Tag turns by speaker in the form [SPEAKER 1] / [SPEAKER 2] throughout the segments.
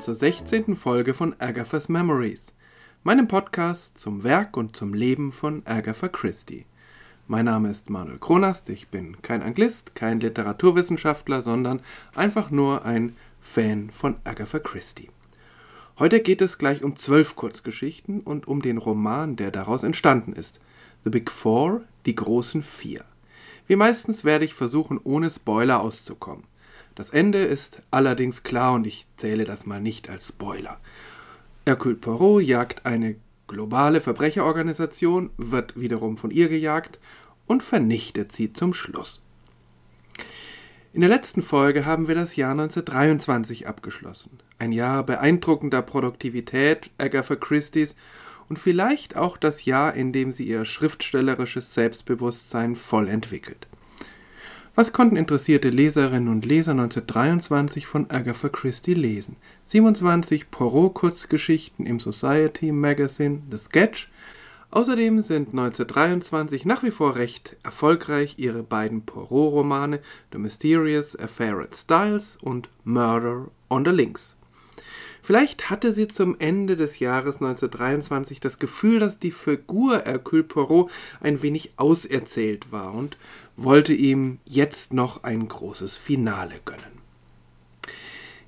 [SPEAKER 1] zur 16. Folge von Agatha's Memories, meinem Podcast zum Werk und zum Leben von Agatha Christie. Mein Name ist Manuel Kronast, ich bin kein Anglist, kein Literaturwissenschaftler, sondern einfach nur ein Fan von Agatha Christie. Heute geht es gleich um zwölf Kurzgeschichten und um den Roman, der daraus entstanden ist. The Big Four, die großen Vier. Wie meistens werde ich versuchen, ohne Spoiler auszukommen. Das Ende ist allerdings klar und ich zähle das mal nicht als Spoiler. Hercule Poirot jagt eine globale Verbrecherorganisation, wird wiederum von ihr gejagt und vernichtet sie zum Schluss. In der letzten Folge haben wir das Jahr 1923 abgeschlossen. Ein Jahr beeindruckender Produktivität Agatha Christie's und vielleicht auch das Jahr, in dem sie ihr schriftstellerisches Selbstbewusstsein voll entwickelt. Was konnten interessierte Leserinnen und Leser 1923 von Agatha Christie lesen? 27 Poirot-Kurzgeschichten im Society Magazine The Sketch. Außerdem sind 1923 nach wie vor recht erfolgreich ihre beiden Poirot-Romane The Mysterious Affair at Styles und Murder on the Links. Vielleicht hatte sie zum Ende des Jahres 1923 das Gefühl, dass die Figur Hercule Poirot ein wenig auserzählt war und wollte ihm jetzt noch ein großes Finale gönnen.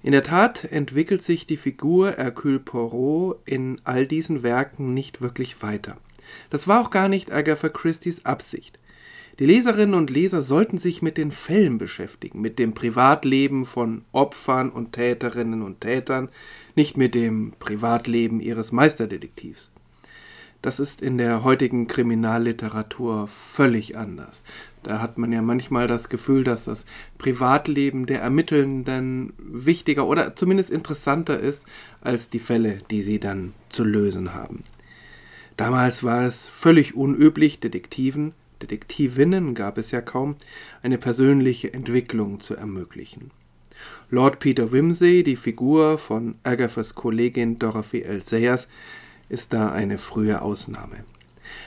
[SPEAKER 1] In der Tat entwickelt sich die Figur Hercule Poirot in all diesen Werken nicht wirklich weiter. Das war auch gar nicht Agatha Christie's Absicht. Die Leserinnen und Leser sollten sich mit den Fällen beschäftigen, mit dem Privatleben von Opfern und Täterinnen und Tätern, nicht mit dem Privatleben ihres Meisterdetektivs. Das ist in der heutigen Kriminalliteratur völlig anders. Da hat man ja manchmal das Gefühl, dass das Privatleben der Ermittelnden wichtiger oder zumindest interessanter ist als die Fälle, die sie dann zu lösen haben. Damals war es völlig unüblich, Detektiven, Detektivinnen gab es ja kaum, eine persönliche Entwicklung zu ermöglichen. Lord Peter Wimsey, die Figur von Agathas Kollegin Dorothy L. Sayers, ist da eine frühe Ausnahme.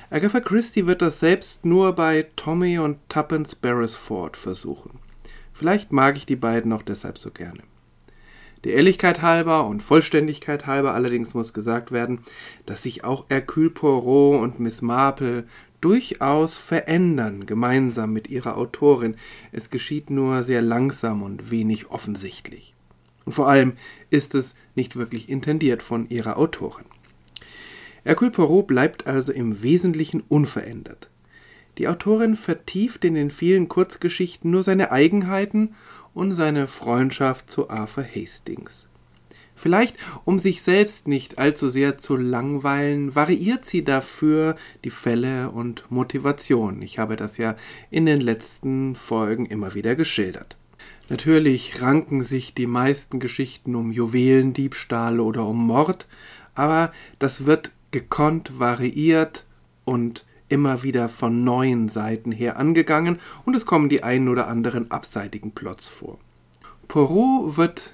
[SPEAKER 1] Agatha Christie wird das selbst nur bei Tommy und Tuppence Beresford versuchen. Vielleicht mag ich die beiden auch deshalb so gerne. Der Ehrlichkeit halber und Vollständigkeit halber allerdings muss gesagt werden, dass sich auch Hercule Poirot und Miss Marple durchaus verändern, gemeinsam mit ihrer Autorin. Es geschieht nur sehr langsam und wenig offensichtlich. Und vor allem ist es nicht wirklich intendiert von ihrer Autorin. Hercule Poirot bleibt also im Wesentlichen unverändert. Die Autorin vertieft in den vielen Kurzgeschichten nur seine Eigenheiten und seine Freundschaft zu Arthur Hastings. Vielleicht, um sich selbst nicht allzu sehr zu langweilen, variiert sie dafür die Fälle und Motivation. Ich habe das ja in den letzten Folgen immer wieder geschildert. Natürlich ranken sich die meisten Geschichten um Juwelendiebstahl oder um Mord, aber das wird gekonnt variiert und immer wieder von neuen Seiten her angegangen und es kommen die einen oder anderen abseitigen Plots vor. Poirot wird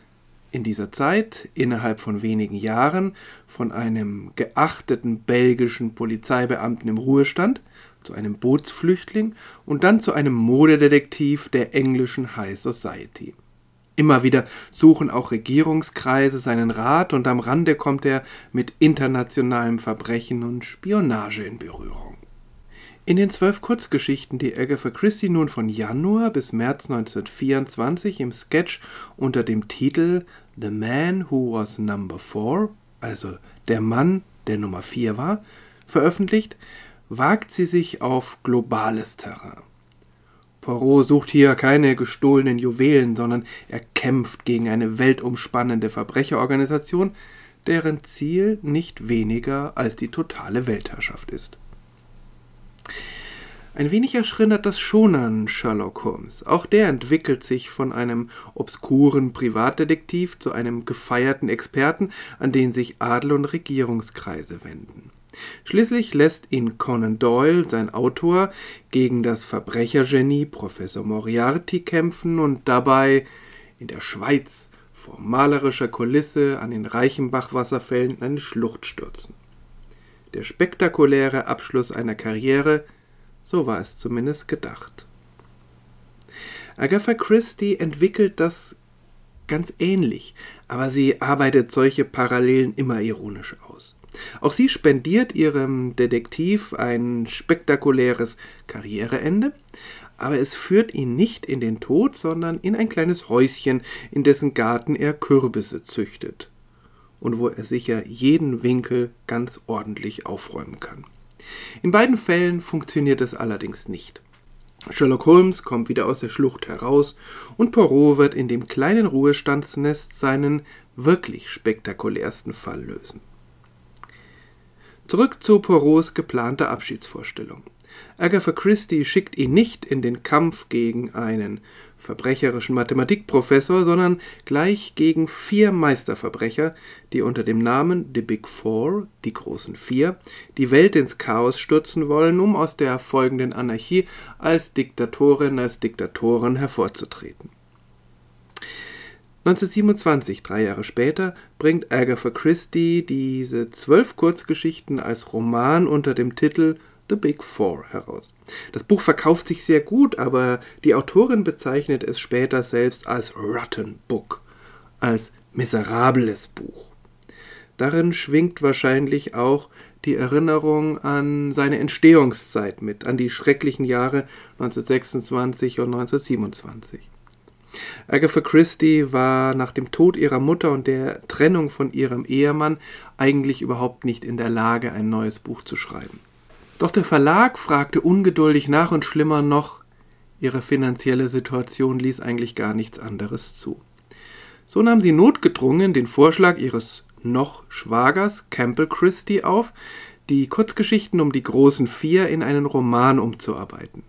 [SPEAKER 1] in dieser Zeit innerhalb von wenigen Jahren von einem geachteten belgischen Polizeibeamten im Ruhestand zu einem Bootsflüchtling und dann zu einem Modedetektiv der englischen High Society. Immer wieder suchen auch Regierungskreise seinen Rat und am Rande kommt er mit internationalem Verbrechen und Spionage in Berührung. In den zwölf Kurzgeschichten, die Agatha Christie nun von Januar bis März 1924 im Sketch unter dem Titel The Man Who Was Number Four, also der Mann, der Nummer vier war, veröffentlicht, wagt sie sich auf globales Terrain. Poirot sucht hier keine gestohlenen Juwelen, sondern er kämpft gegen eine weltumspannende Verbrecherorganisation, deren Ziel nicht weniger als die totale Weltherrschaft ist. Ein wenig erschrindert das schon an Sherlock Holmes. Auch der entwickelt sich von einem obskuren Privatdetektiv zu einem gefeierten Experten, an den sich Adel und Regierungskreise wenden. Schließlich lässt ihn Conan Doyle, sein Autor, gegen das Verbrechergenie Professor Moriarty kämpfen und dabei in der Schweiz vor malerischer Kulisse an den Reichenbach-Wasserfällen in eine Schlucht stürzen. Der spektakuläre Abschluss einer Karriere, so war es zumindest gedacht. Agatha Christie entwickelt das ganz ähnlich, aber sie arbeitet solche Parallelen immer ironisch aus. Auch sie spendiert ihrem Detektiv ein spektakuläres Karriereende, aber es führt ihn nicht in den Tod, sondern in ein kleines Häuschen, in dessen Garten er Kürbisse züchtet und wo er sicher jeden Winkel ganz ordentlich aufräumen kann. In beiden Fällen funktioniert es allerdings nicht. Sherlock Holmes kommt wieder aus der Schlucht heraus und Poirot wird in dem kleinen Ruhestandsnest seinen wirklich spektakulärsten Fall lösen. Zurück zu Poirots geplanter Abschiedsvorstellung. Agatha Christie schickt ihn nicht in den Kampf gegen einen verbrecherischen Mathematikprofessor, sondern gleich gegen vier Meisterverbrecher, die unter dem Namen The Big Four, die großen Vier, die Welt ins Chaos stürzen wollen, um aus der folgenden Anarchie als Diktatorin, als Diktatoren hervorzutreten. 1927, drei Jahre später, bringt Agatha Christie diese zwölf Kurzgeschichten als Roman unter dem Titel The Big Four heraus. Das Buch verkauft sich sehr gut, aber die Autorin bezeichnet es später selbst als Rotten Book, als miserables Buch. Darin schwingt wahrscheinlich auch die Erinnerung an seine Entstehungszeit mit, an die schrecklichen Jahre 1926 und 1927. Agatha Christie war nach dem Tod ihrer Mutter und der Trennung von ihrem Ehemann eigentlich überhaupt nicht in der Lage, ein neues Buch zu schreiben. Doch der Verlag fragte ungeduldig nach und schlimmer noch, ihre finanzielle Situation ließ eigentlich gar nichts anderes zu. So nahm sie notgedrungen den Vorschlag ihres noch Schwagers Campbell Christie auf, die Kurzgeschichten um die großen vier in einen Roman umzuarbeiten.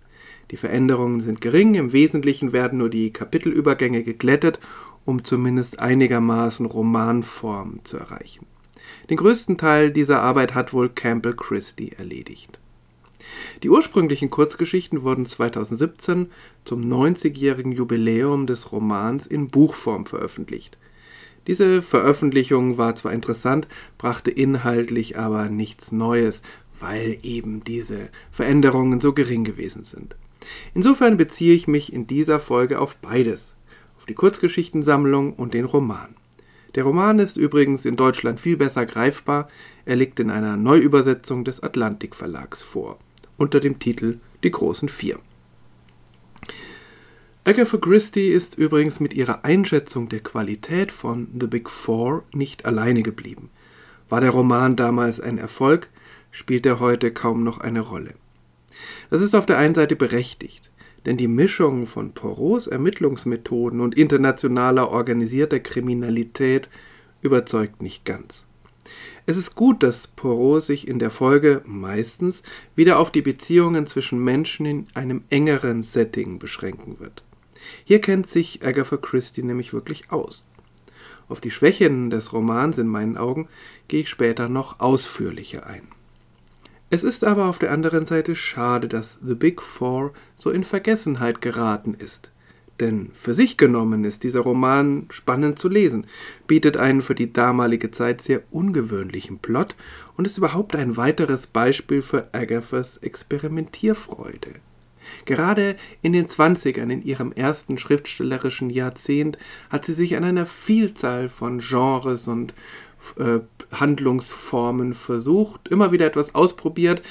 [SPEAKER 1] Die Veränderungen sind gering, im Wesentlichen werden nur die Kapitelübergänge geglättet, um zumindest einigermaßen Romanform zu erreichen. Den größten Teil dieser Arbeit hat wohl Campbell Christie erledigt. Die ursprünglichen Kurzgeschichten wurden 2017 zum 90-jährigen Jubiläum des Romans in Buchform veröffentlicht. Diese Veröffentlichung war zwar interessant, brachte inhaltlich aber nichts Neues, weil eben diese Veränderungen so gering gewesen sind. Insofern beziehe ich mich in dieser Folge auf beides, auf die Kurzgeschichtensammlung und den Roman. Der Roman ist übrigens in Deutschland viel besser greifbar, er liegt in einer Neuübersetzung des Atlantik Verlags vor unter dem Titel Die großen Vier. Agatha Christie ist übrigens mit ihrer Einschätzung der Qualität von The Big Four nicht alleine geblieben. War der Roman damals ein Erfolg, spielt er heute kaum noch eine Rolle. Das ist auf der einen Seite berechtigt, denn die Mischung von Poros Ermittlungsmethoden und internationaler organisierter Kriminalität überzeugt nicht ganz. Es ist gut, dass Poirot sich in der Folge meistens wieder auf die Beziehungen zwischen Menschen in einem engeren Setting beschränken wird. Hier kennt sich Agatha Christie nämlich wirklich aus. Auf die Schwächen des Romans in meinen Augen gehe ich später noch ausführlicher ein. Es ist aber auf der anderen Seite schade, dass The Big Four so in Vergessenheit geraten ist. Denn für sich genommen ist dieser Roman spannend zu lesen, bietet einen für die damalige Zeit sehr ungewöhnlichen Plot und ist überhaupt ein weiteres Beispiel für Agathas Experimentierfreude. Gerade in den Zwanzigern, in ihrem ersten schriftstellerischen Jahrzehnt, hat sie sich an einer Vielzahl von Genres und äh, Handlungsformen versucht, immer wieder etwas ausprobiert.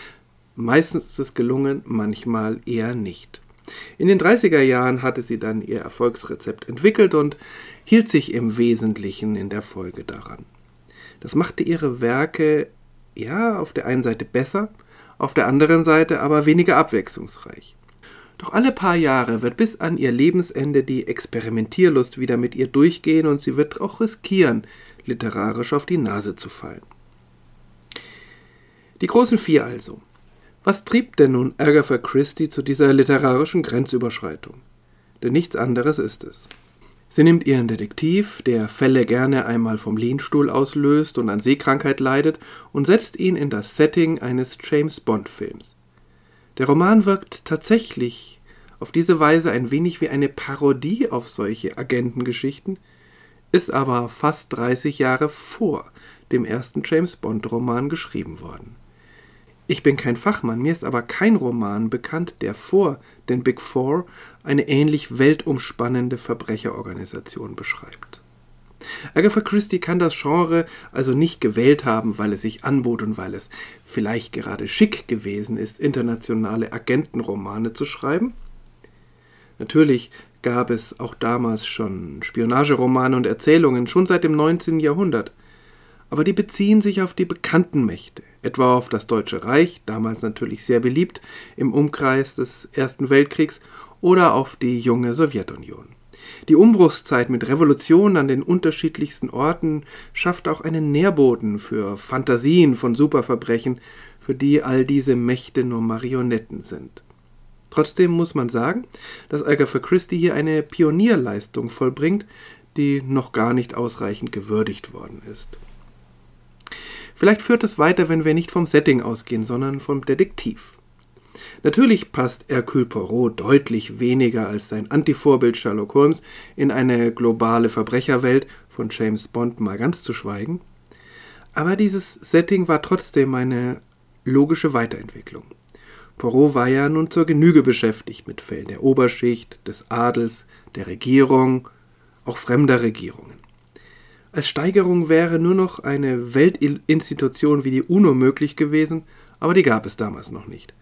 [SPEAKER 1] Meistens ist es gelungen, manchmal eher nicht. In den 30er Jahren hatte sie dann ihr Erfolgsrezept entwickelt und hielt sich im Wesentlichen in der Folge daran. Das machte ihre Werke ja auf der einen Seite besser, auf der anderen Seite aber weniger abwechslungsreich. Doch alle paar Jahre wird bis an ihr Lebensende die Experimentierlust wieder mit ihr durchgehen und sie wird auch riskieren, literarisch auf die Nase zu fallen. Die großen vier also. Was trieb denn nun Agatha Christie zu dieser literarischen Grenzüberschreitung? Denn nichts anderes ist es. Sie nimmt ihren Detektiv, der Fälle gerne einmal vom Lehnstuhl auslöst und an Seekrankheit leidet, und setzt ihn in das Setting eines James Bond-Films. Der Roman wirkt tatsächlich auf diese Weise ein wenig wie eine Parodie auf solche Agentengeschichten, ist aber fast 30 Jahre vor dem ersten James Bond-Roman geschrieben worden. Ich bin kein Fachmann, mir ist aber kein Roman bekannt, der vor den Big Four eine ähnlich weltumspannende Verbrecherorganisation beschreibt. Agatha Christie kann das Genre also nicht gewählt haben, weil es sich anbot und weil es vielleicht gerade schick gewesen ist, internationale Agentenromane zu schreiben. Natürlich gab es auch damals schon Spionageromane und Erzählungen, schon seit dem 19. Jahrhundert. Aber die beziehen sich auf die bekannten Mächte, etwa auf das Deutsche Reich, damals natürlich sehr beliebt im Umkreis des Ersten Weltkriegs, oder auf die junge Sowjetunion. Die Umbruchszeit mit Revolutionen an den unterschiedlichsten Orten schafft auch einen Nährboden für Fantasien von Superverbrechen, für die all diese Mächte nur Marionetten sind. Trotzdem muss man sagen, dass Agatha Christie hier eine Pionierleistung vollbringt, die noch gar nicht ausreichend gewürdigt worden ist. Vielleicht führt es weiter, wenn wir nicht vom Setting ausgehen, sondern vom Detektiv. Natürlich passt Hercule Poirot deutlich weniger als sein Antivorbild Sherlock Holmes in eine globale Verbrecherwelt, von James Bond mal ganz zu schweigen. Aber dieses Setting war trotzdem eine logische Weiterentwicklung. Poirot war ja nun zur Genüge beschäftigt mit Fällen der Oberschicht, des Adels, der Regierung, auch fremder Regierungen. Als Steigerung wäre nur noch eine Weltinstitution wie die UNO möglich gewesen, aber die gab es damals noch nicht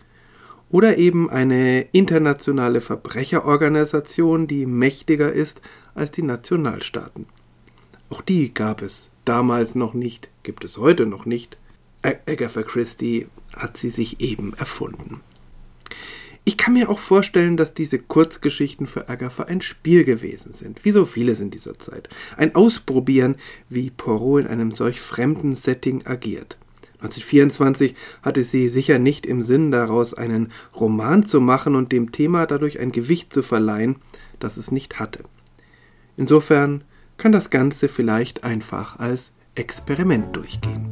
[SPEAKER 1] oder eben eine internationale Verbrecherorganisation, die mächtiger ist als die Nationalstaaten. Auch die gab es damals noch nicht, gibt es heute noch nicht. Agatha Christie hat sie sich eben erfunden. Ich kann mir auch vorstellen, dass diese Kurzgeschichten für Agatha ein Spiel gewesen sind, wie so vieles in dieser Zeit. Ein Ausprobieren, wie Poirot in einem solch fremden Setting agiert. 1924 hatte sie sicher nicht im Sinn, daraus einen Roman zu machen und dem Thema dadurch ein Gewicht zu verleihen, das es nicht hatte. Insofern kann das Ganze vielleicht einfach als Experiment durchgehen.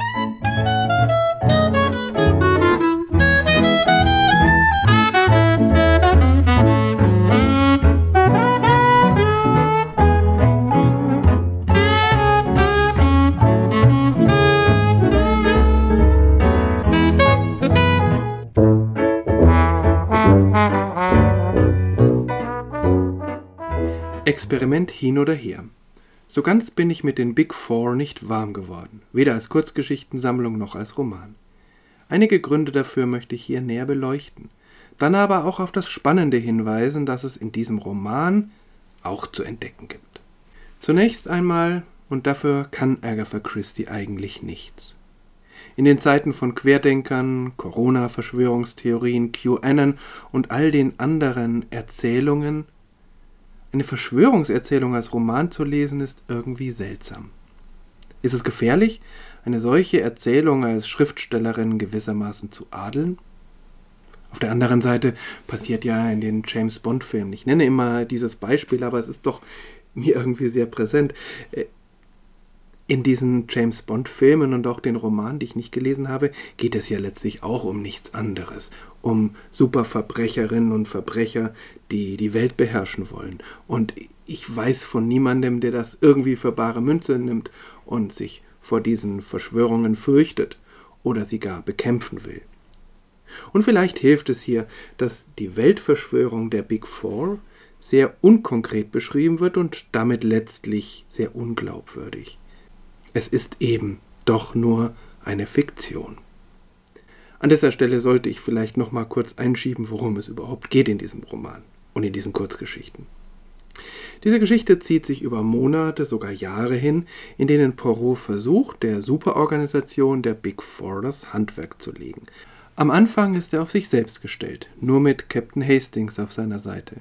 [SPEAKER 1] Experiment hin oder her. So ganz bin ich mit den Big Four nicht warm geworden, weder als Kurzgeschichtensammlung noch als Roman. Einige Gründe dafür möchte ich hier näher beleuchten, dann aber auch auf das Spannende hinweisen, das es in diesem Roman auch zu entdecken gibt. Zunächst einmal, und dafür kann Agatha Christie eigentlich nichts. In den Zeiten von Querdenkern, Corona-Verschwörungstheorien, QAnon und all den anderen Erzählungen eine Verschwörungserzählung als Roman zu lesen, ist irgendwie seltsam. Ist es gefährlich, eine solche Erzählung als Schriftstellerin gewissermaßen zu adeln? Auf der anderen Seite passiert ja in den James Bond-Filmen, ich nenne immer dieses Beispiel, aber es ist doch mir irgendwie sehr präsent. In diesen James Bond-Filmen und auch den Romanen, die ich nicht gelesen habe, geht es ja letztlich auch um nichts anderes. Um Superverbrecherinnen und Verbrecher, die die Welt beherrschen wollen. Und ich weiß von niemandem, der das irgendwie für bare Münze nimmt und sich vor diesen Verschwörungen fürchtet oder sie gar bekämpfen will. Und vielleicht hilft es hier, dass die Weltverschwörung der Big Four sehr unkonkret beschrieben wird und damit letztlich sehr unglaubwürdig. Es ist eben doch nur eine Fiktion. An dieser Stelle sollte ich vielleicht noch mal kurz einschieben, worum es überhaupt geht in diesem Roman und in diesen Kurzgeschichten. Diese Geschichte zieht sich über Monate, sogar Jahre hin, in denen Poirot versucht, der Superorganisation der Big Four das Handwerk zu legen. Am Anfang ist er auf sich selbst gestellt, nur mit Captain Hastings auf seiner Seite.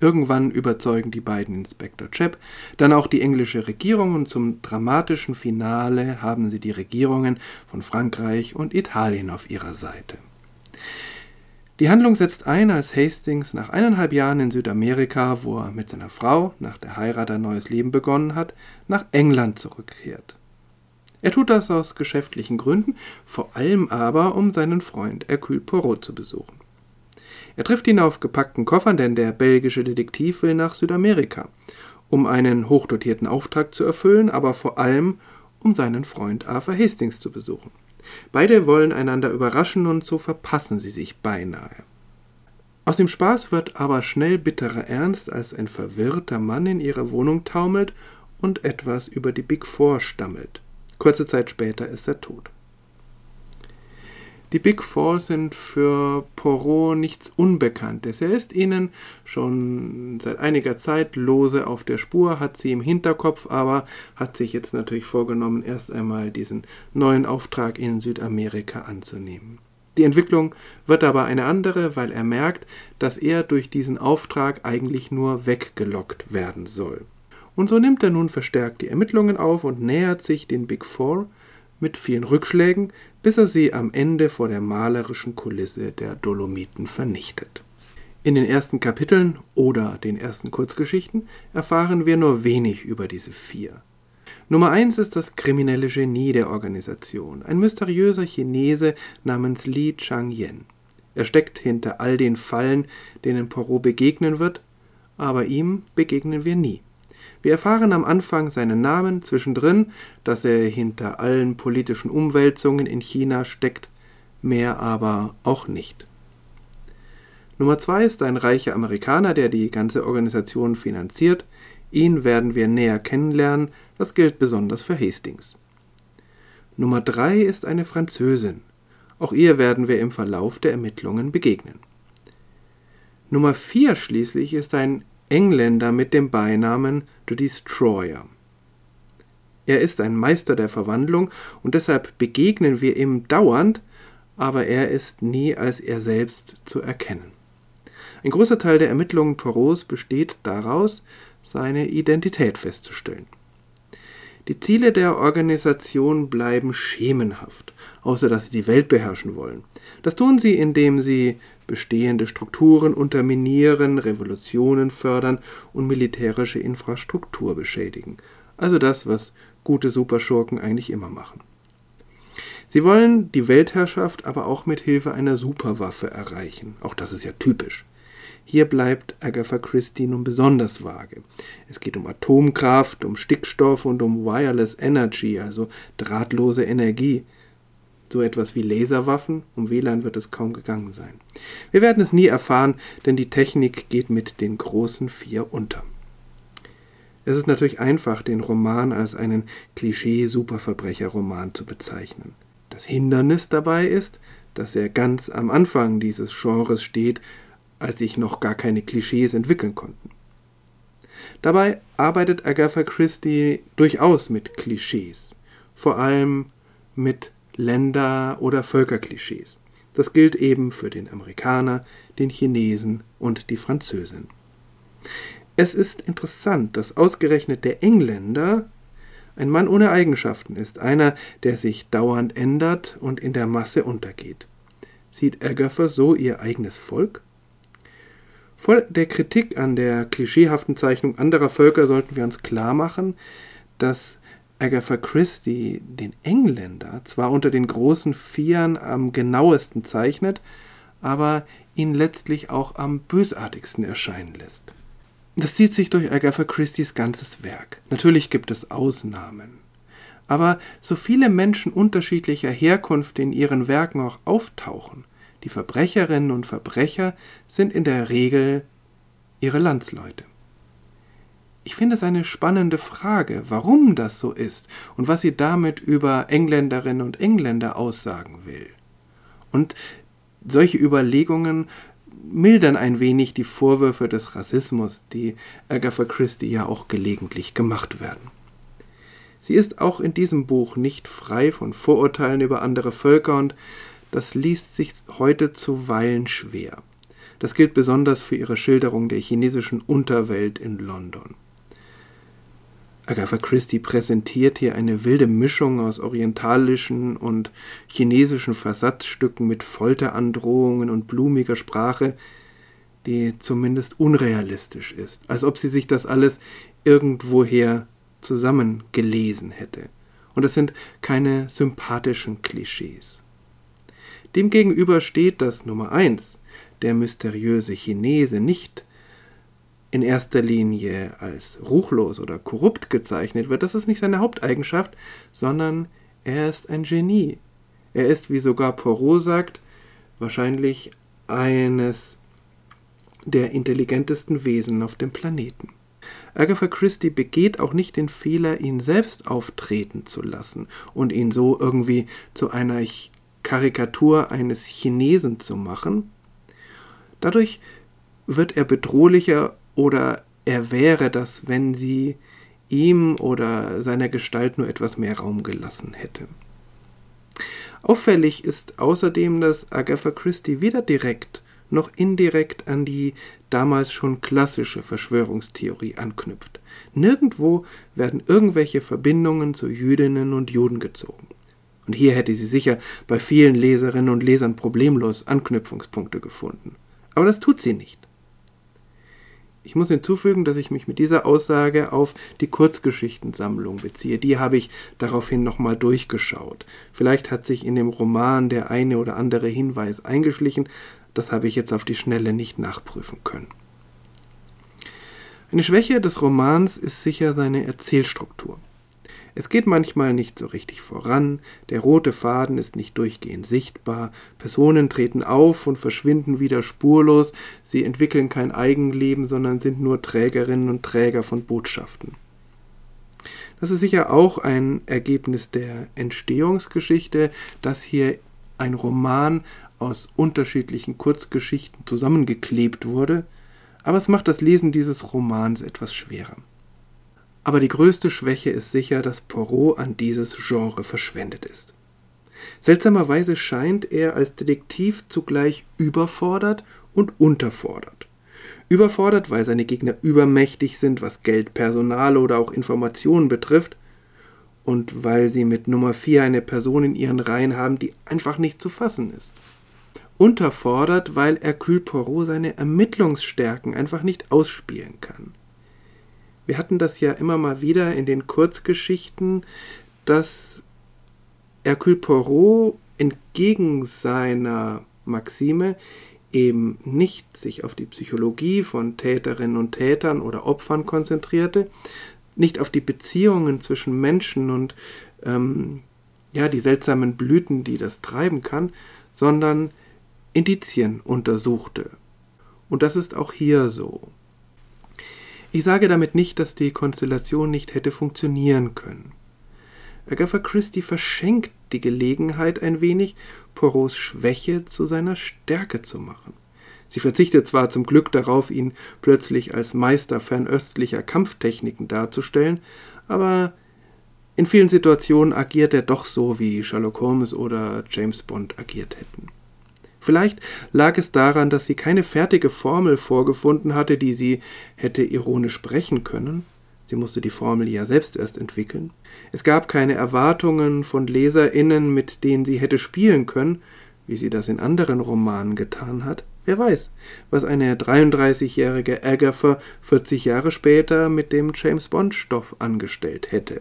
[SPEAKER 1] Irgendwann überzeugen die beiden Inspektor Chap, dann auch die englische Regierung und zum dramatischen Finale haben sie die Regierungen von Frankreich und Italien auf ihrer Seite. Die Handlung setzt ein, als Hastings nach eineinhalb Jahren in Südamerika, wo er mit seiner Frau nach der Heirat ein neues Leben begonnen hat, nach England zurückkehrt. Er tut das aus geschäftlichen Gründen, vor allem aber, um seinen Freund Hercule Poirot zu besuchen. Er trifft ihn auf gepackten Koffern, denn der belgische Detektiv will nach Südamerika, um einen hochdotierten Auftrag zu erfüllen, aber vor allem um seinen Freund Arthur Hastings zu besuchen. Beide wollen einander überraschen und so verpassen sie sich beinahe. Aus dem Spaß wird aber schnell bitterer Ernst, als ein verwirrter Mann in ihre Wohnung taumelt und etwas über die Big Four stammelt. Kurze Zeit später ist er tot. Die Big Four sind für Poirot nichts Unbekanntes. Er ist ihnen schon seit einiger Zeit lose auf der Spur, hat sie im Hinterkopf, aber hat sich jetzt natürlich vorgenommen, erst einmal diesen neuen Auftrag in Südamerika anzunehmen. Die Entwicklung wird aber eine andere, weil er merkt, dass er durch diesen Auftrag eigentlich nur weggelockt werden soll. Und so nimmt er nun verstärkt die Ermittlungen auf und nähert sich den Big Four mit vielen Rückschlägen, bis er sie am Ende vor der malerischen Kulisse der Dolomiten vernichtet. In den ersten Kapiteln oder den ersten Kurzgeschichten erfahren wir nur wenig über diese vier. Nummer eins ist das kriminelle Genie der Organisation, ein mysteriöser Chinese namens Li Changyen. Er steckt hinter all den Fallen, denen Poirot begegnen wird, aber ihm begegnen wir nie. Wir erfahren am Anfang seinen Namen, zwischendrin, dass er hinter allen politischen Umwälzungen in China steckt, mehr aber auch nicht. Nummer zwei ist ein reicher Amerikaner, der die ganze Organisation finanziert. Ihn werden wir näher kennenlernen, das gilt besonders für Hastings. Nummer drei ist eine Französin. Auch ihr werden wir im Verlauf der Ermittlungen begegnen. Nummer vier schließlich ist ein Engländer mit dem Beinamen The Destroyer. Er ist ein Meister der Verwandlung und deshalb begegnen wir ihm dauernd, aber er ist nie als er selbst zu erkennen. Ein großer Teil der Ermittlungen Poros besteht daraus, seine Identität festzustellen. Die Ziele der Organisation bleiben schemenhaft, außer dass sie die Welt beherrschen wollen. Das tun sie, indem sie bestehende Strukturen unterminieren, Revolutionen fördern und militärische Infrastruktur beschädigen. Also das, was gute Superschurken eigentlich immer machen. Sie wollen die Weltherrschaft aber auch mit Hilfe einer Superwaffe erreichen. Auch das ist ja typisch. Hier bleibt Agatha Christie nun besonders vage. Es geht um Atomkraft, um Stickstoff und um Wireless Energy, also drahtlose Energie. So etwas wie Laserwaffen, um WLAN wird es kaum gegangen sein. Wir werden es nie erfahren, denn die Technik geht mit den großen vier unter. Es ist natürlich einfach, den Roman als einen Klischee-Superverbrecher-Roman zu bezeichnen. Das Hindernis dabei ist, dass er ganz am Anfang dieses Genres steht als sich noch gar keine Klischees entwickeln konnten. Dabei arbeitet Agatha Christie durchaus mit Klischees, vor allem mit Länder- oder Völkerklischees. Das gilt eben für den Amerikaner, den Chinesen und die Französin. Es ist interessant, dass ausgerechnet der Engländer ein Mann ohne Eigenschaften ist, einer, der sich dauernd ändert und in der Masse untergeht. Sieht Agatha so ihr eigenes Volk? Vor der Kritik an der klischeehaften Zeichnung anderer Völker sollten wir uns klar machen, dass Agatha Christie den Engländer zwar unter den großen Vieren am genauesten zeichnet, aber ihn letztlich auch am bösartigsten erscheinen lässt. Das zieht sich durch Agatha Christie's ganzes Werk. Natürlich gibt es Ausnahmen. Aber so viele Menschen unterschiedlicher Herkunft in ihren Werken auch auftauchen, die Verbrecherinnen und Verbrecher sind in der Regel ihre Landsleute. Ich finde es eine spannende Frage, warum das so ist und was sie damit über Engländerinnen und Engländer aussagen will. Und solche Überlegungen mildern ein wenig die Vorwürfe des Rassismus, die Agatha Christie ja auch gelegentlich gemacht werden. Sie ist auch in diesem Buch nicht frei von Vorurteilen über andere Völker und das liest sich heute zuweilen schwer. Das gilt besonders für ihre Schilderung der chinesischen Unterwelt in London. Agatha Christie präsentiert hier eine wilde Mischung aus orientalischen und chinesischen Versatzstücken mit Folterandrohungen und blumiger Sprache, die zumindest unrealistisch ist, als ob sie sich das alles irgendwoher zusammengelesen hätte. Und es sind keine sympathischen Klischees. Demgegenüber steht, dass Nummer 1, der mysteriöse Chinese, nicht in erster Linie als ruchlos oder korrupt gezeichnet wird. Das ist nicht seine Haupteigenschaft, sondern er ist ein Genie. Er ist, wie sogar Poirot sagt, wahrscheinlich eines der intelligentesten Wesen auf dem Planeten. Agatha Christie begeht auch nicht den Fehler, ihn selbst auftreten zu lassen und ihn so irgendwie zu einer Karikatur eines Chinesen zu machen. Dadurch wird er bedrohlicher oder er wäre das, wenn sie ihm oder seiner Gestalt nur etwas mehr Raum gelassen hätte. Auffällig ist außerdem, dass Agatha Christie weder direkt noch indirekt an die damals schon klassische Verschwörungstheorie anknüpft. Nirgendwo werden irgendwelche Verbindungen zu Jüdinnen und Juden gezogen. Und hier hätte sie sicher bei vielen Leserinnen und Lesern problemlos Anknüpfungspunkte gefunden. Aber das tut sie nicht. Ich muss hinzufügen, dass ich mich mit dieser Aussage auf die Kurzgeschichtensammlung beziehe. Die habe ich daraufhin nochmal durchgeschaut. Vielleicht hat sich in dem Roman der eine oder andere Hinweis eingeschlichen, das habe ich jetzt auf die Schnelle nicht nachprüfen können. Eine Schwäche des Romans ist sicher seine Erzählstruktur. Es geht manchmal nicht so richtig voran, der rote Faden ist nicht durchgehend sichtbar, Personen treten auf und verschwinden wieder spurlos, sie entwickeln kein Eigenleben, sondern sind nur Trägerinnen und Träger von Botschaften. Das ist sicher auch ein Ergebnis der Entstehungsgeschichte, dass hier ein Roman aus unterschiedlichen Kurzgeschichten zusammengeklebt wurde, aber es macht das Lesen dieses Romans etwas schwerer. Aber die größte Schwäche ist sicher, dass Poirot an dieses Genre verschwendet ist. Seltsamerweise scheint er als Detektiv zugleich überfordert und unterfordert. Überfordert, weil seine Gegner übermächtig sind, was Geld, Personal oder auch Informationen betrifft, und weil sie mit Nummer 4 eine Person in ihren Reihen haben, die einfach nicht zu fassen ist. Unterfordert, weil Hercule Poirot seine Ermittlungsstärken einfach nicht ausspielen kann. Wir hatten das ja immer mal wieder in den Kurzgeschichten, dass Hercule Poirot entgegen seiner Maxime eben nicht sich auf die Psychologie von Täterinnen und Tätern oder Opfern konzentrierte, nicht auf die Beziehungen zwischen Menschen und ähm, ja die seltsamen Blüten, die das treiben kann, sondern Indizien untersuchte. Und das ist auch hier so. Ich sage damit nicht, dass die Konstellation nicht hätte funktionieren können. Agatha Christie verschenkt die Gelegenheit ein wenig, Poirots Schwäche zu seiner Stärke zu machen. Sie verzichtet zwar zum Glück darauf, ihn plötzlich als Meister fernöstlicher Kampftechniken darzustellen, aber in vielen Situationen agiert er doch so, wie Sherlock Holmes oder James Bond agiert hätten. Vielleicht lag es daran, dass sie keine fertige Formel vorgefunden hatte, die sie hätte ironisch brechen können. Sie musste die Formel ja selbst erst entwickeln. Es gab keine Erwartungen von Leserinnen, mit denen sie hätte spielen können, wie sie das in anderen Romanen getan hat. Wer weiß, was eine 33-jährige Agatha 40 Jahre später mit dem James Bond-Stoff angestellt hätte.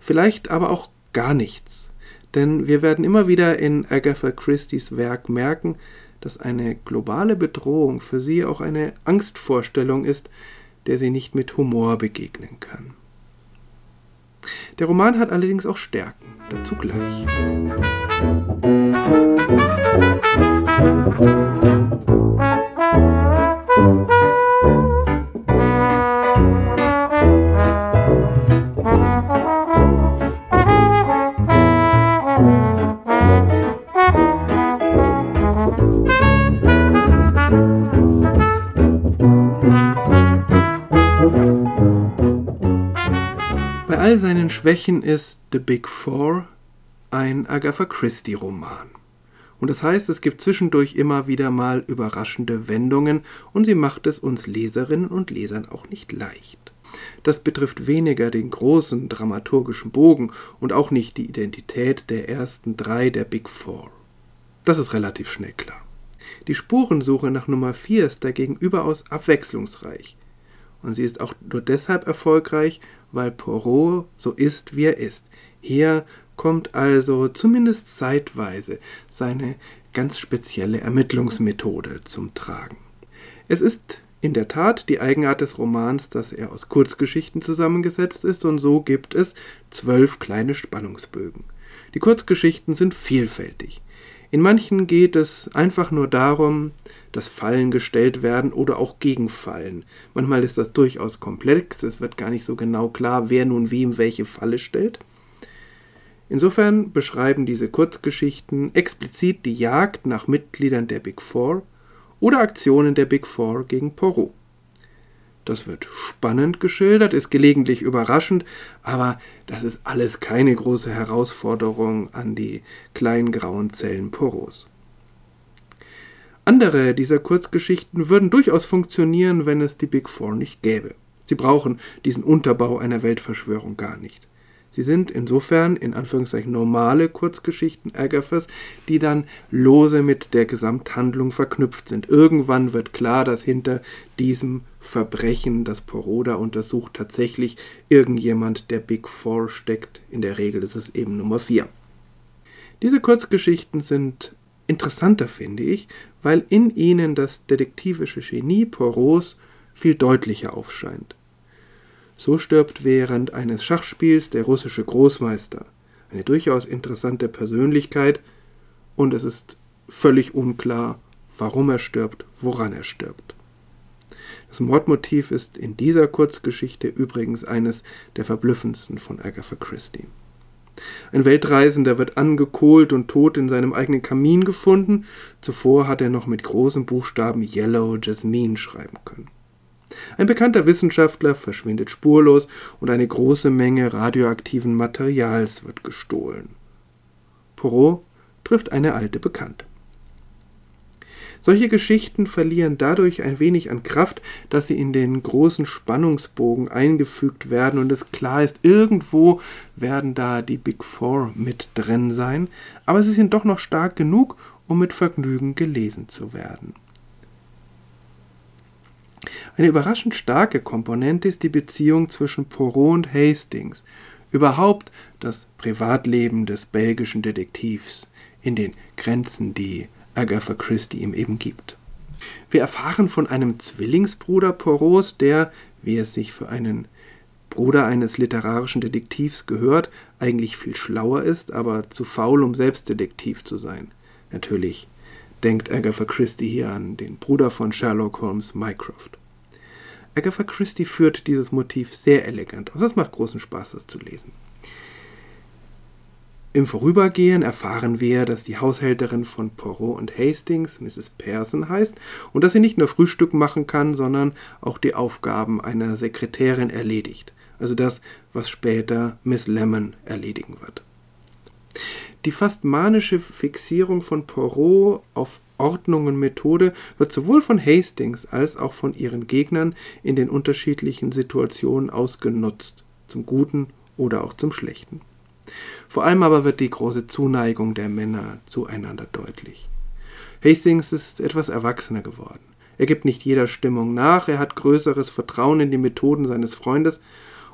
[SPEAKER 1] Vielleicht aber auch gar nichts. Denn wir werden immer wieder in Agatha Christie's Werk merken, dass eine globale Bedrohung für sie auch eine Angstvorstellung ist, der sie nicht mit Humor begegnen kann. Der Roman hat allerdings auch Stärken, dazu gleich. All seinen Schwächen ist The Big Four ein Agatha Christie-Roman. Und das heißt, es gibt zwischendurch immer wieder mal überraschende Wendungen und sie macht es uns Leserinnen und Lesern auch nicht leicht. Das betrifft weniger den großen dramaturgischen Bogen und auch nicht die Identität der ersten drei der Big Four. Das ist relativ schnell klar. Die Spurensuche nach Nummer 4 ist dagegen überaus abwechslungsreich. Und sie ist auch nur deshalb erfolgreich, weil Poirot so ist, wie er ist. Hier kommt also zumindest zeitweise seine ganz spezielle Ermittlungsmethode zum Tragen. Es ist in der Tat die Eigenart des Romans, dass er aus Kurzgeschichten zusammengesetzt ist, und so gibt es zwölf kleine Spannungsbögen. Die Kurzgeschichten sind vielfältig. In manchen geht es einfach nur darum, dass Fallen gestellt werden oder auch Gegenfallen. Manchmal ist das durchaus komplex, es wird gar nicht so genau klar, wer nun wem welche Falle stellt. Insofern beschreiben diese Kurzgeschichten explizit die Jagd nach Mitgliedern der Big Four oder Aktionen der Big Four gegen Poirot. Das wird spannend geschildert, ist gelegentlich überraschend, aber das ist alles keine große Herausforderung an die kleinen grauen Zellen Poros. Andere dieser Kurzgeschichten würden durchaus funktionieren, wenn es die Big Four nicht gäbe. Sie brauchen diesen Unterbau einer Weltverschwörung gar nicht. Sie sind insofern in Anführungszeichen normale Kurzgeschichten Agathas, die dann lose mit der Gesamthandlung verknüpft sind. Irgendwann wird klar, dass hinter diesem Verbrechen, das Poroda untersucht, tatsächlich irgendjemand der Big Four steckt. In der Regel ist es eben Nummer 4. Diese Kurzgeschichten sind interessanter, finde ich, weil in ihnen das detektivische Genie Poros viel deutlicher aufscheint. So stirbt während eines Schachspiels der russische Großmeister, eine durchaus interessante Persönlichkeit, und es ist völlig unklar, warum er stirbt, woran er stirbt. Das Mordmotiv ist in dieser Kurzgeschichte übrigens eines der verblüffendsten von Agatha Christie. Ein Weltreisender wird angekohlt und tot in seinem eigenen Kamin gefunden. Zuvor hat er noch mit großen Buchstaben Yellow Jasmine schreiben können. Ein bekannter Wissenschaftler verschwindet spurlos und eine große Menge radioaktiven Materials wird gestohlen. Poirot trifft eine alte Bekannte. Solche Geschichten verlieren dadurch ein wenig an Kraft, dass sie in den großen Spannungsbogen eingefügt werden und es klar ist, irgendwo werden da die Big Four mit drin sein, aber sie sind doch noch stark genug, um mit Vergnügen gelesen zu werden. Eine überraschend starke Komponente ist die Beziehung zwischen Poirot und Hastings, überhaupt das Privatleben des belgischen Detektivs in den Grenzen, die Agatha Christie ihm eben gibt. Wir erfahren von einem Zwillingsbruder Poirots, der, wie es sich für einen Bruder eines literarischen Detektivs gehört, eigentlich viel schlauer ist, aber zu faul, um selbst Detektiv zu sein. Natürlich denkt Agatha Christie hier an den Bruder von Sherlock Holmes, Mycroft. Agatha Christie führt dieses Motiv sehr elegant aus. Es macht großen Spaß, das zu lesen. Im Vorübergehen erfahren wir, dass die Haushälterin von Poirot und Hastings Mrs. Pearson heißt und dass sie nicht nur Frühstück machen kann, sondern auch die Aufgaben einer Sekretärin erledigt. Also das, was später Miss Lemon erledigen wird. Die fast manische Fixierung von Poirot auf Ordnung und Methode wird sowohl von Hastings als auch von ihren Gegnern in den unterschiedlichen Situationen ausgenutzt, zum Guten oder auch zum Schlechten. Vor allem aber wird die große Zuneigung der Männer zueinander deutlich. Hastings ist etwas erwachsener geworden. Er gibt nicht jeder Stimmung nach, er hat größeres Vertrauen in die Methoden seines Freundes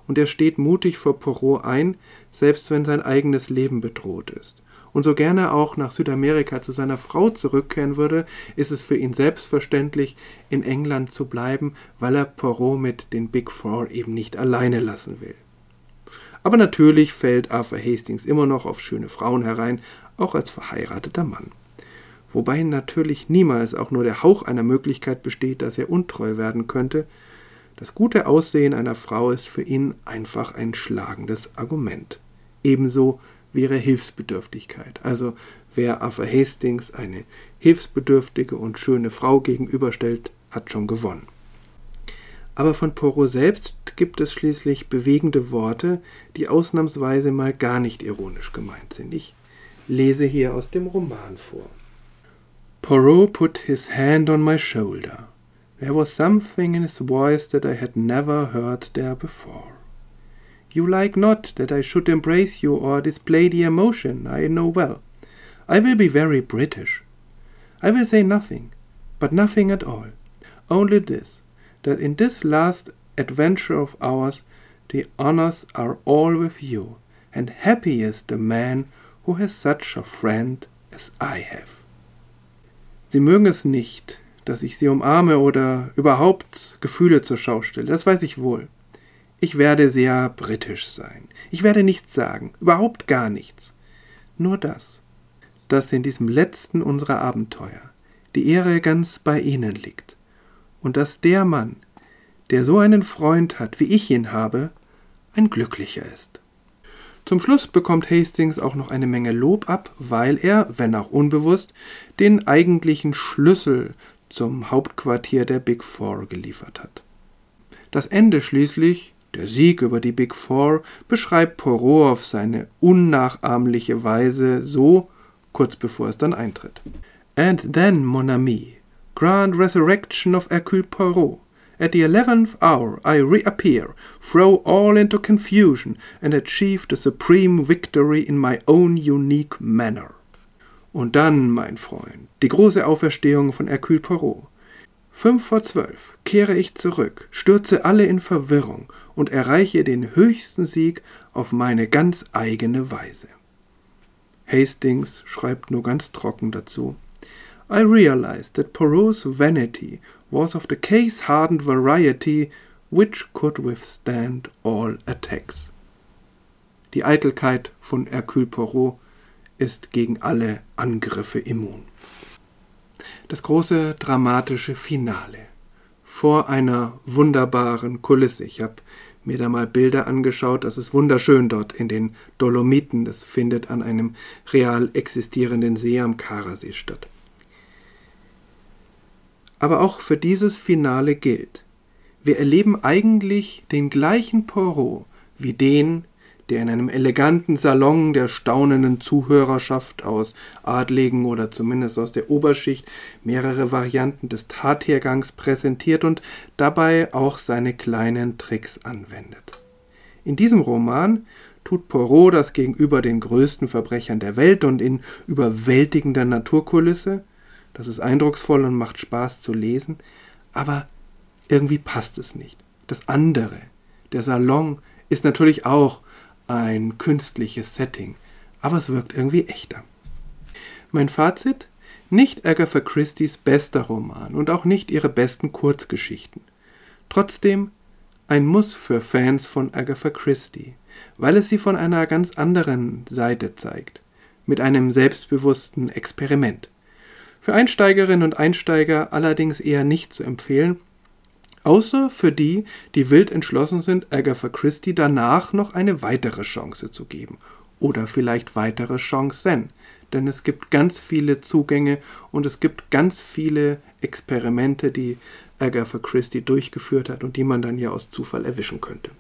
[SPEAKER 1] und er steht mutig vor Poirot ein, selbst wenn sein eigenes Leben bedroht ist und so gerne auch nach Südamerika zu seiner Frau zurückkehren würde, ist es für ihn selbstverständlich, in England zu bleiben, weil er Poirot mit den Big Four eben nicht alleine lassen will. Aber natürlich fällt Arthur Hastings immer noch auf schöne Frauen herein, auch als verheirateter Mann. Wobei natürlich niemals auch nur der Hauch einer Möglichkeit besteht, dass er untreu werden könnte. Das gute Aussehen einer Frau ist für ihn einfach ein schlagendes Argument. Ebenso ihre Hilfsbedürftigkeit. Also wer Arthur Hastings eine hilfsbedürftige und schöne Frau gegenüberstellt, hat schon gewonnen. Aber von Poirot selbst gibt es schließlich bewegende Worte, die ausnahmsweise mal gar nicht ironisch gemeint sind. Ich lese hier aus dem Roman vor. Poirot put his hand on my shoulder. There was something in his voice that I had never heard there before. You like not that I should embrace you or display the emotion, I know well. I will be very British. I will say nothing, but nothing at all. Only this, that in this last adventure of ours, the honors are all with you, and happy is the man who has such a friend as I have. Sie mögen es nicht, dass ich sie umarme oder überhaupt Gefühle zur Schau stelle, das weiß ich wohl. Ich werde sehr britisch sein. Ich werde nichts sagen, überhaupt gar nichts. Nur das, dass in diesem letzten unserer Abenteuer die Ehre ganz bei ihnen liegt, und dass der Mann, der so einen Freund hat, wie ich ihn habe, ein glücklicher ist. Zum Schluss bekommt Hastings auch noch eine Menge Lob ab, weil er, wenn auch unbewusst, den eigentlichen Schlüssel zum Hauptquartier der Big Four geliefert hat. Das Ende schließlich, der Sieg über die Big Four, beschreibt Poirot auf seine unnachahmliche Weise so, kurz bevor es dann eintritt. And then, mon ami, grand resurrection of Hercule Poirot. At the eleventh hour I reappear, throw all into confusion, and achieve the supreme victory in my own unique manner. Und dann, mein Freund, die große Auferstehung von Hercule Poirot. Fünf vor zwölf kehre ich zurück, stürze alle in Verwirrung und erreiche den höchsten Sieg auf meine ganz eigene Weise. Hastings schreibt nur ganz trocken dazu. I realized that Poirot's vanity was of the case-hardened variety which could withstand all attacks. Die Eitelkeit von Hercule Poirot ist gegen alle Angriffe immun. Das große dramatische Finale vor einer wunderbaren Kulisse. Ich habe mir da mal Bilder angeschaut. Das ist wunderschön dort in den Dolomiten. Das findet an einem real existierenden See am Karasee statt. Aber auch für dieses Finale gilt, wir erleben eigentlich den gleichen Poirot wie den, der in einem eleganten Salon der staunenden Zuhörerschaft aus Adligen oder zumindest aus der Oberschicht mehrere Varianten des Tathergangs präsentiert und dabei auch seine kleinen Tricks anwendet. In diesem Roman tut Poirot das gegenüber den größten Verbrechern der Welt und in überwältigender Naturkulisse. Das ist eindrucksvoll und macht Spaß zu lesen, aber irgendwie passt es nicht. Das andere, der Salon, ist natürlich auch ein künstliches Setting, aber es wirkt irgendwie echter. Mein Fazit? Nicht Agatha Christie's bester Roman und auch nicht ihre besten Kurzgeschichten. Trotzdem ein Muss für Fans von Agatha Christie, weil es sie von einer ganz anderen Seite zeigt, mit einem selbstbewussten Experiment. Für Einsteigerinnen und Einsteiger allerdings eher nicht zu empfehlen, Außer für die, die wild entschlossen sind, Agatha Christie danach noch eine weitere Chance zu geben. Oder vielleicht weitere Chancen. Denn es gibt ganz viele Zugänge und es gibt ganz viele Experimente, die Agatha Christie durchgeführt hat und die man dann ja aus Zufall erwischen könnte.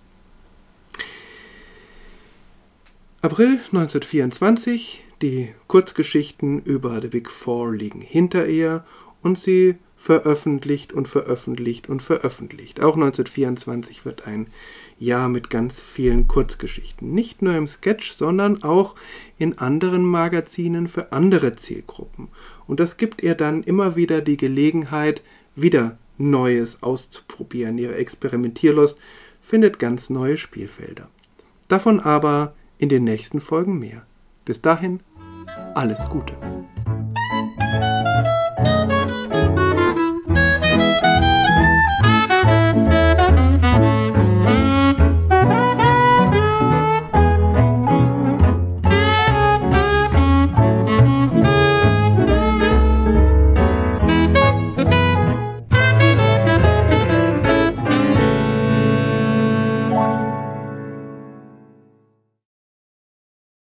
[SPEAKER 1] April 1924, die Kurzgeschichten über The Big Four liegen hinter ihr und sie veröffentlicht und veröffentlicht und veröffentlicht. Auch 1924 wird ein Jahr mit ganz vielen Kurzgeschichten. Nicht nur im Sketch, sondern auch in anderen Magazinen für andere Zielgruppen. Und das gibt ihr dann immer wieder die Gelegenheit, wieder Neues auszuprobieren. Ihre Experimentierlust findet ganz neue Spielfelder. Davon aber in den nächsten Folgen mehr. Bis dahin, alles Gute.